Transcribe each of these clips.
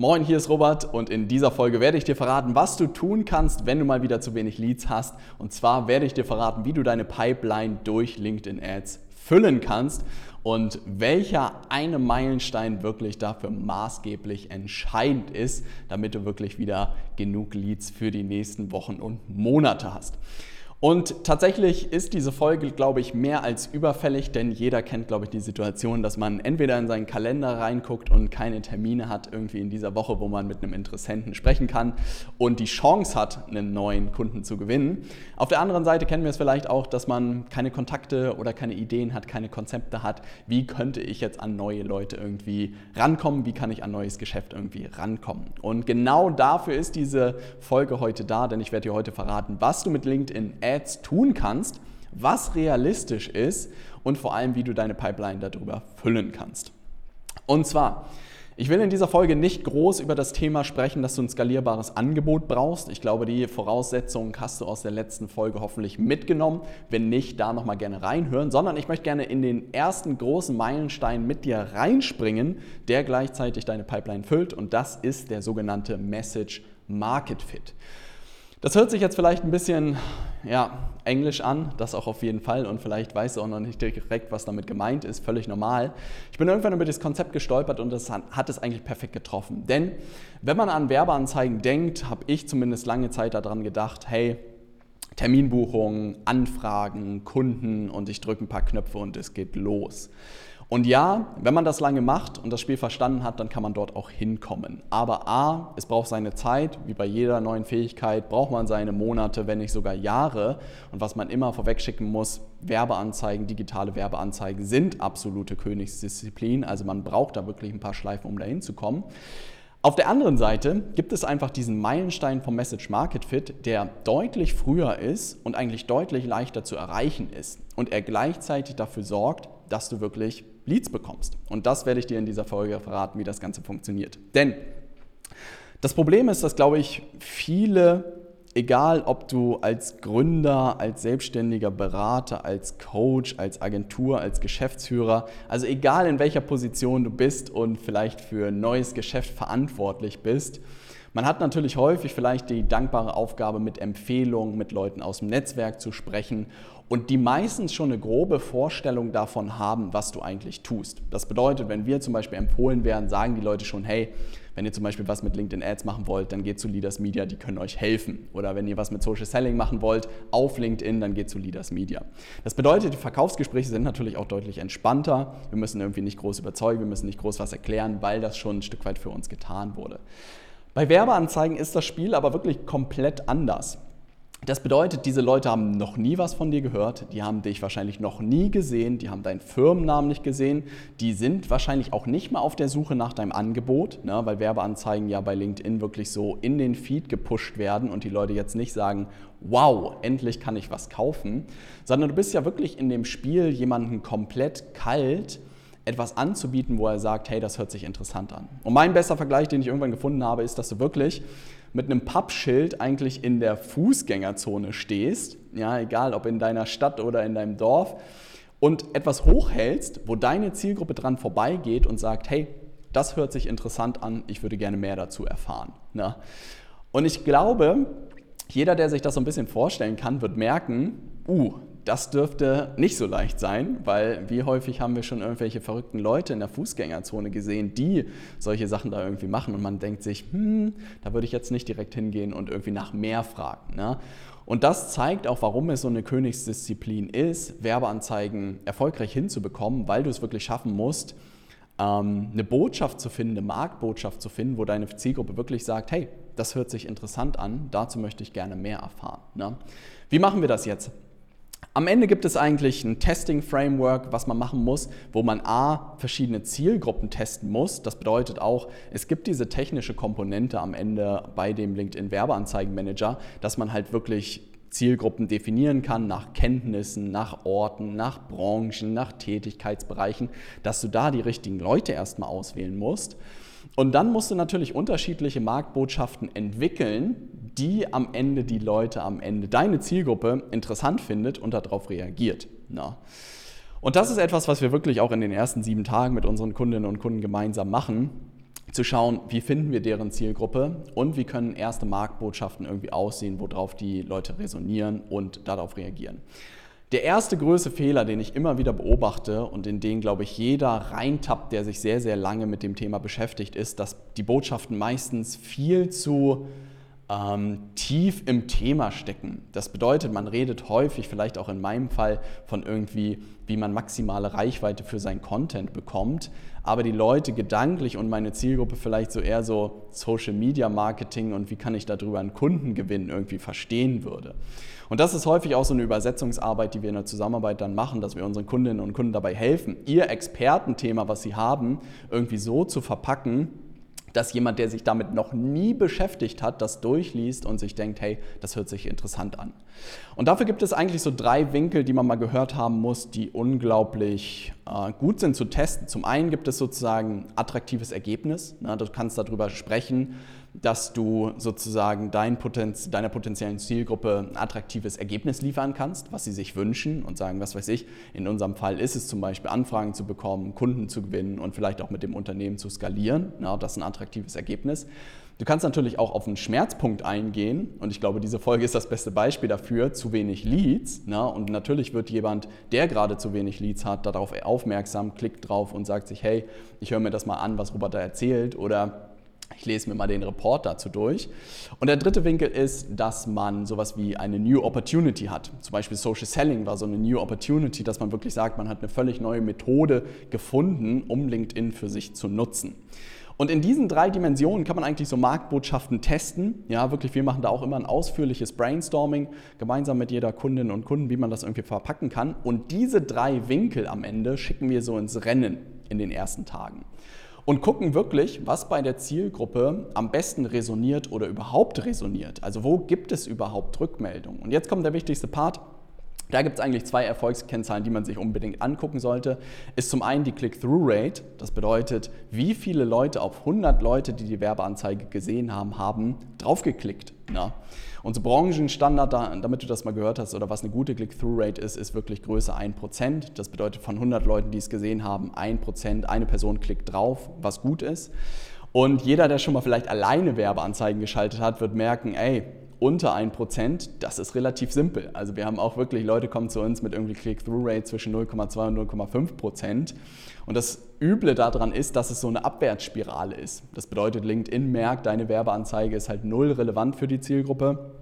Moin, hier ist Robert und in dieser Folge werde ich dir verraten, was du tun kannst, wenn du mal wieder zu wenig Leads hast. Und zwar werde ich dir verraten, wie du deine Pipeline durch LinkedIn Ads füllen kannst und welcher eine Meilenstein wirklich dafür maßgeblich entscheidend ist, damit du wirklich wieder genug Leads für die nächsten Wochen und Monate hast. Und tatsächlich ist diese Folge, glaube ich, mehr als überfällig, denn jeder kennt, glaube ich, die Situation, dass man entweder in seinen Kalender reinguckt und keine Termine hat irgendwie in dieser Woche, wo man mit einem Interessenten sprechen kann und die Chance hat, einen neuen Kunden zu gewinnen. Auf der anderen Seite kennen wir es vielleicht auch, dass man keine Kontakte oder keine Ideen hat, keine Konzepte hat. Wie könnte ich jetzt an neue Leute irgendwie rankommen? Wie kann ich an neues Geschäft irgendwie rankommen? Und genau dafür ist diese Folge heute da, denn ich werde dir heute verraten, was du mit LinkedIn Ads tun kannst, was realistisch ist und vor allem, wie du deine Pipeline darüber füllen kannst. Und zwar, ich will in dieser Folge nicht groß über das Thema sprechen, dass du ein skalierbares Angebot brauchst. Ich glaube, die Voraussetzungen hast du aus der letzten Folge hoffentlich mitgenommen. Wenn nicht, da nochmal gerne reinhören, sondern ich möchte gerne in den ersten großen Meilenstein mit dir reinspringen, der gleichzeitig deine Pipeline füllt und das ist der sogenannte Message Market Fit. Das hört sich jetzt vielleicht ein bisschen ja, englisch an, das auch auf jeden Fall und vielleicht weißt du auch noch nicht direkt, was damit gemeint ist, völlig normal. Ich bin irgendwann über das Konzept gestolpert und das hat es eigentlich perfekt getroffen. Denn wenn man an Werbeanzeigen denkt, habe ich zumindest lange Zeit daran gedacht, hey, Terminbuchungen, Anfragen, Kunden und ich drücke ein paar Knöpfe und es geht los. Und ja, wenn man das lange macht und das Spiel verstanden hat, dann kann man dort auch hinkommen. Aber A, es braucht seine Zeit, wie bei jeder neuen Fähigkeit, braucht man seine Monate, wenn nicht sogar Jahre. Und was man immer vorwegschicken muss, Werbeanzeigen, digitale Werbeanzeigen sind absolute Königsdisziplin. Also man braucht da wirklich ein paar Schleifen, um da hinzukommen. Auf der anderen Seite gibt es einfach diesen Meilenstein vom Message Market Fit, der deutlich früher ist und eigentlich deutlich leichter zu erreichen ist und er gleichzeitig dafür sorgt, dass du wirklich Leads bekommst. Und das werde ich dir in dieser Folge verraten, wie das Ganze funktioniert. Denn das Problem ist, dass, glaube ich, viele, egal ob du als Gründer, als selbstständiger Berater, als Coach, als Agentur, als Geschäftsführer, also egal in welcher Position du bist und vielleicht für ein neues Geschäft verantwortlich bist, man hat natürlich häufig vielleicht die dankbare Aufgabe, mit Empfehlungen mit Leuten aus dem Netzwerk zu sprechen und die meistens schon eine grobe Vorstellung davon haben, was du eigentlich tust. Das bedeutet, wenn wir zum Beispiel empfohlen werden, sagen die Leute schon, hey, wenn ihr zum Beispiel was mit LinkedIn Ads machen wollt, dann geht zu Leaders Media, die können euch helfen. Oder wenn ihr was mit Social Selling machen wollt auf LinkedIn, dann geht zu Leaders Media. Das bedeutet, die Verkaufsgespräche sind natürlich auch deutlich entspannter. Wir müssen irgendwie nicht groß überzeugen, wir müssen nicht groß was erklären, weil das schon ein Stück weit für uns getan wurde. Bei Werbeanzeigen ist das Spiel aber wirklich komplett anders. Das bedeutet, diese Leute haben noch nie was von dir gehört, die haben dich wahrscheinlich noch nie gesehen, die haben deinen Firmennamen nicht gesehen, die sind wahrscheinlich auch nicht mal auf der Suche nach deinem Angebot, ne, weil Werbeanzeigen ja bei LinkedIn wirklich so in den Feed gepusht werden und die Leute jetzt nicht sagen, wow, endlich kann ich was kaufen, sondern du bist ja wirklich in dem Spiel jemanden komplett kalt etwas anzubieten, wo er sagt, hey, das hört sich interessant an. Und mein bester Vergleich, den ich irgendwann gefunden habe, ist, dass du wirklich mit einem Pappschild eigentlich in der Fußgängerzone stehst, ja, egal ob in deiner Stadt oder in deinem Dorf, und etwas hochhältst, wo deine Zielgruppe dran vorbeigeht und sagt, hey, das hört sich interessant an, ich würde gerne mehr dazu erfahren. Ne? Und ich glaube, jeder, der sich das so ein bisschen vorstellen kann, wird merken, uh, das dürfte nicht so leicht sein, weil wie häufig haben wir schon irgendwelche verrückten Leute in der Fußgängerzone gesehen, die solche Sachen da irgendwie machen und man denkt sich, hm, da würde ich jetzt nicht direkt hingehen und irgendwie nach mehr fragen. Ne? Und das zeigt auch, warum es so eine Königsdisziplin ist, Werbeanzeigen erfolgreich hinzubekommen, weil du es wirklich schaffen musst, ähm, eine Botschaft zu finden, eine Marktbotschaft zu finden, wo deine Zielgruppe wirklich sagt, hey, das hört sich interessant an, dazu möchte ich gerne mehr erfahren. Ne? Wie machen wir das jetzt? Am Ende gibt es eigentlich ein Testing-Framework, was man machen muss, wo man A, verschiedene Zielgruppen testen muss. Das bedeutet auch, es gibt diese technische Komponente am Ende bei dem LinkedIn Werbeanzeigenmanager, dass man halt wirklich Zielgruppen definieren kann nach Kenntnissen, nach Orten, nach Branchen, nach Tätigkeitsbereichen, dass du da die richtigen Leute erstmal auswählen musst. Und dann musst du natürlich unterschiedliche Marktbotschaften entwickeln, die am Ende die Leute am Ende, deine Zielgruppe interessant findet und darauf reagiert. Na. Und das ist etwas, was wir wirklich auch in den ersten sieben Tagen mit unseren Kundinnen und Kunden gemeinsam machen. zu schauen, wie finden wir deren Zielgruppe und wie können erste Marktbotschaften irgendwie aussehen, worauf die Leute resonieren und darauf reagieren. Der erste größte Fehler, den ich immer wieder beobachte und in den, glaube ich, jeder reintappt, der sich sehr, sehr lange mit dem Thema beschäftigt, ist, dass die Botschaften meistens viel zu ähm, tief im Thema stecken. Das bedeutet, man redet häufig, vielleicht auch in meinem Fall, von irgendwie, wie man maximale Reichweite für sein Content bekommt, aber die Leute gedanklich und meine Zielgruppe vielleicht so eher so Social Media Marketing und wie kann ich darüber einen Kundengewinn irgendwie verstehen würde. Und das ist häufig auch so eine Übersetzungsarbeit, die wir in der Zusammenarbeit dann machen, dass wir unseren Kundinnen und Kunden dabei helfen, ihr Expertenthema, was sie haben, irgendwie so zu verpacken, dass jemand, der sich damit noch nie beschäftigt hat, das durchliest und sich denkt, hey, das hört sich interessant an. Und dafür gibt es eigentlich so drei Winkel, die man mal gehört haben muss, die unglaublich äh, gut sind zu testen. Zum einen gibt es sozusagen attraktives Ergebnis. Na, du kannst darüber sprechen, dass du sozusagen dein Potenz, deiner potenziellen Zielgruppe ein attraktives Ergebnis liefern kannst, was sie sich wünschen und sagen, was weiß ich, in unserem Fall ist es zum Beispiel Anfragen zu bekommen, Kunden zu gewinnen und vielleicht auch mit dem Unternehmen zu skalieren. Ja, das ist ein attraktives Ergebnis. Du kannst natürlich auch auf einen Schmerzpunkt eingehen und ich glaube, diese Folge ist das beste Beispiel dafür, zu wenig Leads. Ne? Und natürlich wird jemand, der gerade zu wenig Leads hat, darauf aufmerksam, klickt drauf und sagt sich, hey, ich höre mir das mal an, was Robert da erzählt oder ich lese mir mal den Report dazu durch. Und der dritte Winkel ist, dass man sowas wie eine New Opportunity hat. Zum Beispiel Social Selling war so eine New Opportunity, dass man wirklich sagt, man hat eine völlig neue Methode gefunden, um LinkedIn für sich zu nutzen. Und in diesen drei Dimensionen kann man eigentlich so Marktbotschaften testen. Ja, wirklich, wir machen da auch immer ein ausführliches Brainstorming gemeinsam mit jeder Kundin und Kunden, wie man das irgendwie verpacken kann. Und diese drei Winkel am Ende schicken wir so ins Rennen in den ersten Tagen und gucken wirklich, was bei der Zielgruppe am besten resoniert oder überhaupt resoniert. Also wo gibt es überhaupt Rückmeldungen? Und jetzt kommt der wichtigste Part. Da gibt es eigentlich zwei Erfolgskennzahlen, die man sich unbedingt angucken sollte. Ist zum einen die Click-Through-Rate. Das bedeutet, wie viele Leute auf 100 Leute, die die Werbeanzeige gesehen haben, haben draufgeklickt. Na? Unser Branchenstandard, damit du das mal gehört hast, oder was eine gute Click-Through-Rate ist, ist wirklich Größe 1%. Das bedeutet, von 100 Leuten, die es gesehen haben, 1%, eine Person klickt drauf, was gut ist. Und jeder, der schon mal vielleicht alleine Werbeanzeigen geschaltet hat, wird merken, ey, unter 1%, das ist relativ simpel. Also wir haben auch wirklich, Leute kommen zu uns mit irgendwie Click-Through-Rate zwischen 0,2 und 0,5%. Und das Üble daran ist, dass es so eine Abwärtsspirale ist. Das bedeutet, LinkedIn merkt, deine Werbeanzeige ist halt null relevant für die Zielgruppe.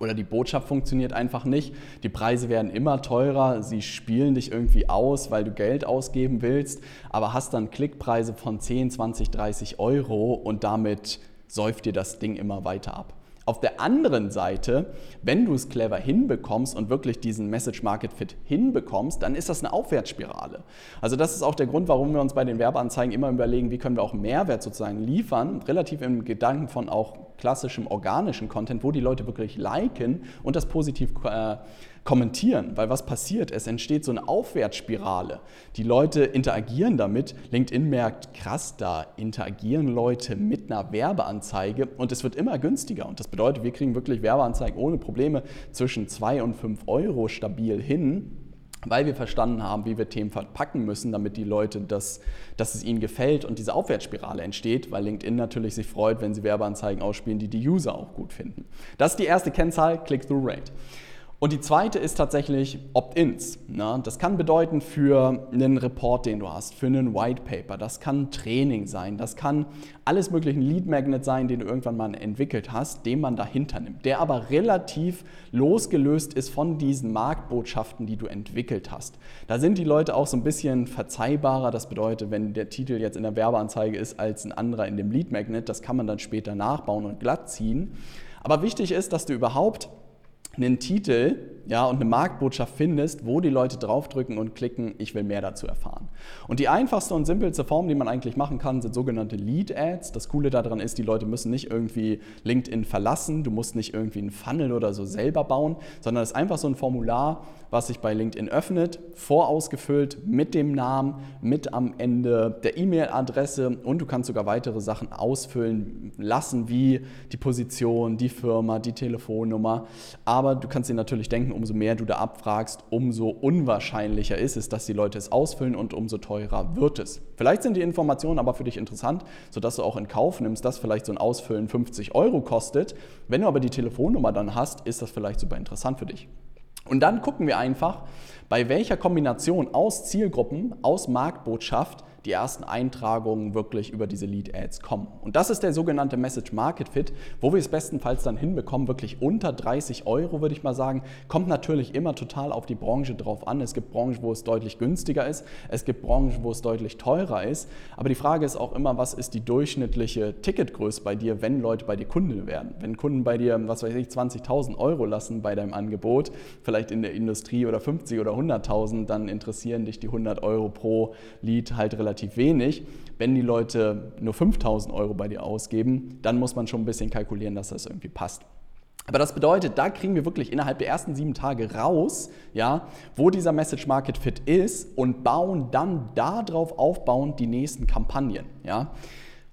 Oder die Botschaft funktioniert einfach nicht. Die Preise werden immer teurer. Sie spielen dich irgendwie aus, weil du Geld ausgeben willst, aber hast dann Klickpreise von 10, 20, 30 Euro und damit säuft dir das Ding immer weiter ab. Auf der anderen Seite, wenn du es clever hinbekommst und wirklich diesen Message Market Fit hinbekommst, dann ist das eine Aufwärtsspirale. Also das ist auch der Grund, warum wir uns bei den Werbeanzeigen immer überlegen, wie können wir auch Mehrwert sozusagen liefern, relativ im Gedanken von auch klassischem organischen Content, wo die Leute wirklich liken und das positiv äh, kommentieren. Weil was passiert? Es entsteht so eine Aufwärtsspirale. Die Leute interagieren damit. LinkedIn merkt, krass, da interagieren Leute mit einer Werbeanzeige und es wird immer günstiger. Und das bedeutet, wir kriegen wirklich Werbeanzeigen ohne Probleme zwischen 2 und 5 Euro stabil hin weil wir verstanden haben, wie wir Themen verpacken müssen, damit die Leute, das, dass es ihnen gefällt und diese Aufwärtsspirale entsteht, weil LinkedIn natürlich sich freut, wenn sie Werbeanzeigen ausspielen, die die User auch gut finden. Das ist die erste Kennzahl, Click-Through-Rate. Und die zweite ist tatsächlich Opt-ins. Ne? Das kann bedeuten für einen Report, den du hast, für einen White Paper, das kann Training sein, das kann alles mögliche ein Lead Magnet sein, den du irgendwann mal entwickelt hast, den man dahinter nimmt, der aber relativ losgelöst ist von diesen Marktbotschaften, die du entwickelt hast. Da sind die Leute auch so ein bisschen verzeihbarer. Das bedeutet, wenn der Titel jetzt in der Werbeanzeige ist als ein anderer in dem Lead Magnet, das kann man dann später nachbauen und glatt ziehen. Aber wichtig ist, dass du überhaupt einen Titel ja, und eine Marktbotschaft findest, wo die Leute draufdrücken und klicken, ich will mehr dazu erfahren. Und die einfachste und simpelste Form, die man eigentlich machen kann, sind sogenannte Lead Ads. Das Coole daran ist, die Leute müssen nicht irgendwie LinkedIn verlassen, du musst nicht irgendwie einen Funnel oder so selber bauen, sondern es ist einfach so ein Formular, was sich bei LinkedIn öffnet, vorausgefüllt mit dem Namen, mit am Ende der E-Mail-Adresse und du kannst sogar weitere Sachen ausfüllen lassen, wie die Position, die Firma, die Telefonnummer. Aber du kannst dir natürlich denken, denken, umso mehr du da abfragst, umso unwahrscheinlicher ist es, dass die Leute es ausfüllen und umso teurer wird es. Vielleicht sind die Informationen aber für dich interessant, sodass du auch in Kauf nimmst, dass vielleicht so ein Ausfüllen 50 Euro kostet. Wenn du aber die Telefonnummer dann hast, ist das vielleicht super interessant für dich. Und dann gucken wir einfach, bei welcher Kombination aus Zielgruppen, aus Marktbotschaft die ersten Eintragungen wirklich über diese Lead-Ads kommen. Und das ist der sogenannte Message Market Fit, wo wir es bestenfalls dann hinbekommen, wirklich unter 30 Euro, würde ich mal sagen. Kommt natürlich immer total auf die Branche drauf an. Es gibt Branchen, wo es deutlich günstiger ist. Es gibt Branchen, wo es deutlich teurer ist. Aber die Frage ist auch immer, was ist die durchschnittliche Ticketgröße bei dir, wenn Leute bei dir Kunde werden? Wenn Kunden bei dir, was weiß ich, 20.000 Euro lassen bei deinem Angebot, vielleicht in der Industrie oder 50 oder 100.000, dann interessieren dich die 100 Euro pro Lead halt relativ wenig. Wenn die Leute nur 5.000 Euro bei dir ausgeben, dann muss man schon ein bisschen kalkulieren, dass das irgendwie passt. Aber das bedeutet, da kriegen wir wirklich innerhalb der ersten sieben Tage raus, ja, wo dieser Message Market Fit ist und bauen dann darauf aufbauend die nächsten Kampagnen. Ja.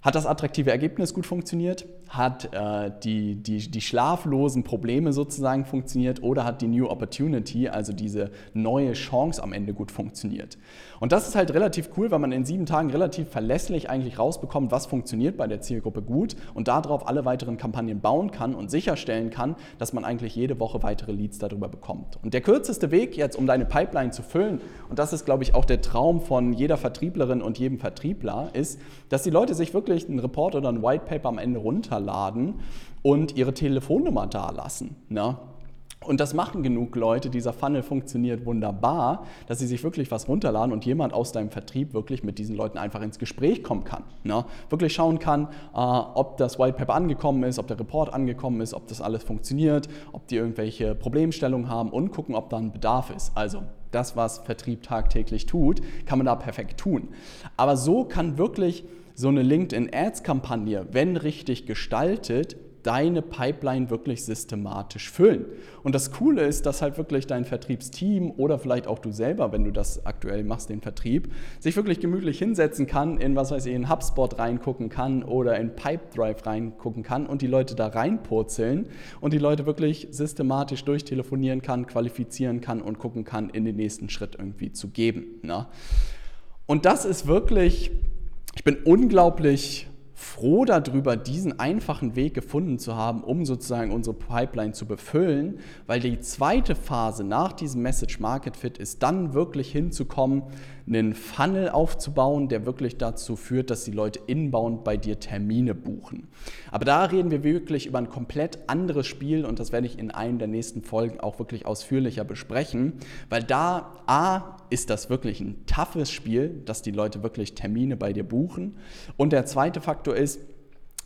Hat das attraktive Ergebnis gut funktioniert? Hat äh, die, die, die schlaflosen Probleme sozusagen funktioniert oder hat die New Opportunity, also diese neue Chance am Ende gut funktioniert? Und das ist halt relativ cool, weil man in sieben Tagen relativ verlässlich eigentlich rausbekommt, was funktioniert bei der Zielgruppe gut und darauf alle weiteren Kampagnen bauen kann und sicherstellen kann, dass man eigentlich jede Woche weitere Leads darüber bekommt. Und der kürzeste Weg jetzt, um deine Pipeline zu füllen, und das ist, glaube ich, auch der Traum von jeder Vertrieblerin und jedem Vertriebler, ist, dass die Leute sich wirklich einen Report oder ein White Paper am Ende runterladen und ihre Telefonnummer dalassen. Ne? Und das machen genug Leute, dieser Funnel funktioniert wunderbar, dass sie sich wirklich was runterladen und jemand aus deinem Vertrieb wirklich mit diesen Leuten einfach ins Gespräch kommen kann. Ne? Wirklich schauen kann, äh, ob das White Paper angekommen ist, ob der Report angekommen ist, ob das alles funktioniert, ob die irgendwelche Problemstellungen haben und gucken, ob da ein Bedarf ist. Also das, was Vertrieb tagtäglich tut, kann man da perfekt tun. Aber so kann wirklich so eine LinkedIn-Ads-Kampagne, wenn richtig gestaltet, deine Pipeline wirklich systematisch füllen. Und das Coole ist, dass halt wirklich dein Vertriebsteam oder vielleicht auch du selber, wenn du das aktuell machst, den Vertrieb, sich wirklich gemütlich hinsetzen kann, in was weiß ich, in HubSpot reingucken kann oder in Pipedrive reingucken kann und die Leute da reinpurzeln und die Leute wirklich systematisch durchtelefonieren kann, qualifizieren kann und gucken kann, in den nächsten Schritt irgendwie zu geben. Ne? Und das ist wirklich ich bin unglaublich froh darüber, diesen einfachen Weg gefunden zu haben, um sozusagen unsere Pipeline zu befüllen, weil die zweite Phase nach diesem Message Market Fit ist dann wirklich hinzukommen, einen Funnel aufzubauen, der wirklich dazu führt, dass die Leute inbound bei dir Termine buchen. Aber da reden wir wirklich über ein komplett anderes Spiel und das werde ich in einem der nächsten Folgen auch wirklich ausführlicher besprechen, weil da A ist das wirklich ein toughes Spiel, dass die Leute wirklich Termine bei dir buchen? Und der zweite Faktor ist,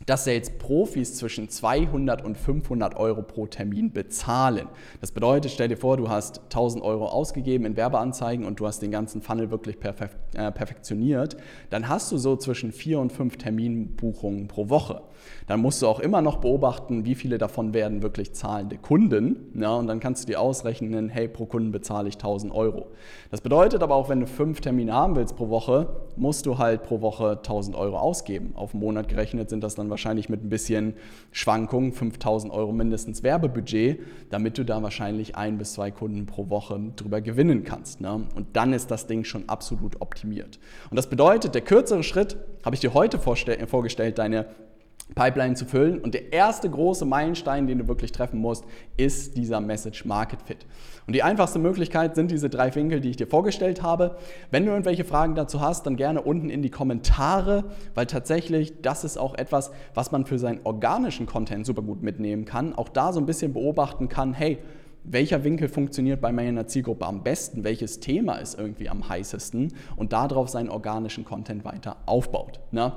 dass jetzt Profis zwischen 200 und 500 Euro pro Termin bezahlen. Das bedeutet, stell dir vor, du hast 1000 Euro ausgegeben in Werbeanzeigen und du hast den ganzen Funnel wirklich perfekt, äh, perfektioniert, dann hast du so zwischen vier und fünf Terminbuchungen pro Woche. Dann musst du auch immer noch beobachten, wie viele davon werden wirklich zahlende Kunden. Ja, und dann kannst du dir ausrechnen, hey, pro Kunden bezahle ich 1000 Euro. Das bedeutet aber auch, wenn du fünf Termine haben willst pro Woche, musst du halt pro Woche 1000 Euro ausgeben. Auf den Monat gerechnet sind das dann wahrscheinlich mit ein bisschen Schwankungen 5000 Euro mindestens Werbebudget, damit du da wahrscheinlich ein bis zwei Kunden pro Woche drüber gewinnen kannst. Ne? Und dann ist das Ding schon absolut optimiert. Und das bedeutet, der kürzere Schritt habe ich dir heute vorgestellt, deine Pipeline zu füllen. Und der erste große Meilenstein, den du wirklich treffen musst, ist dieser Message Market Fit. Und die einfachste Möglichkeit sind diese drei Winkel, die ich dir vorgestellt habe. Wenn du irgendwelche Fragen dazu hast, dann gerne unten in die Kommentare, weil tatsächlich das ist auch etwas, was man für seinen organischen Content super gut mitnehmen kann. Auch da so ein bisschen beobachten kann, hey, welcher Winkel funktioniert bei meiner Zielgruppe am besten, welches Thema ist irgendwie am heißesten und darauf seinen organischen Content weiter aufbaut. Ne?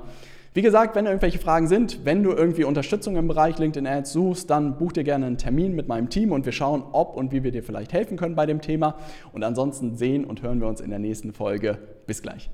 Wie gesagt, wenn irgendwelche Fragen sind, wenn du irgendwie Unterstützung im Bereich LinkedIn Ads suchst, dann buch dir gerne einen Termin mit meinem Team und wir schauen, ob und wie wir dir vielleicht helfen können bei dem Thema. Und ansonsten sehen und hören wir uns in der nächsten Folge. Bis gleich.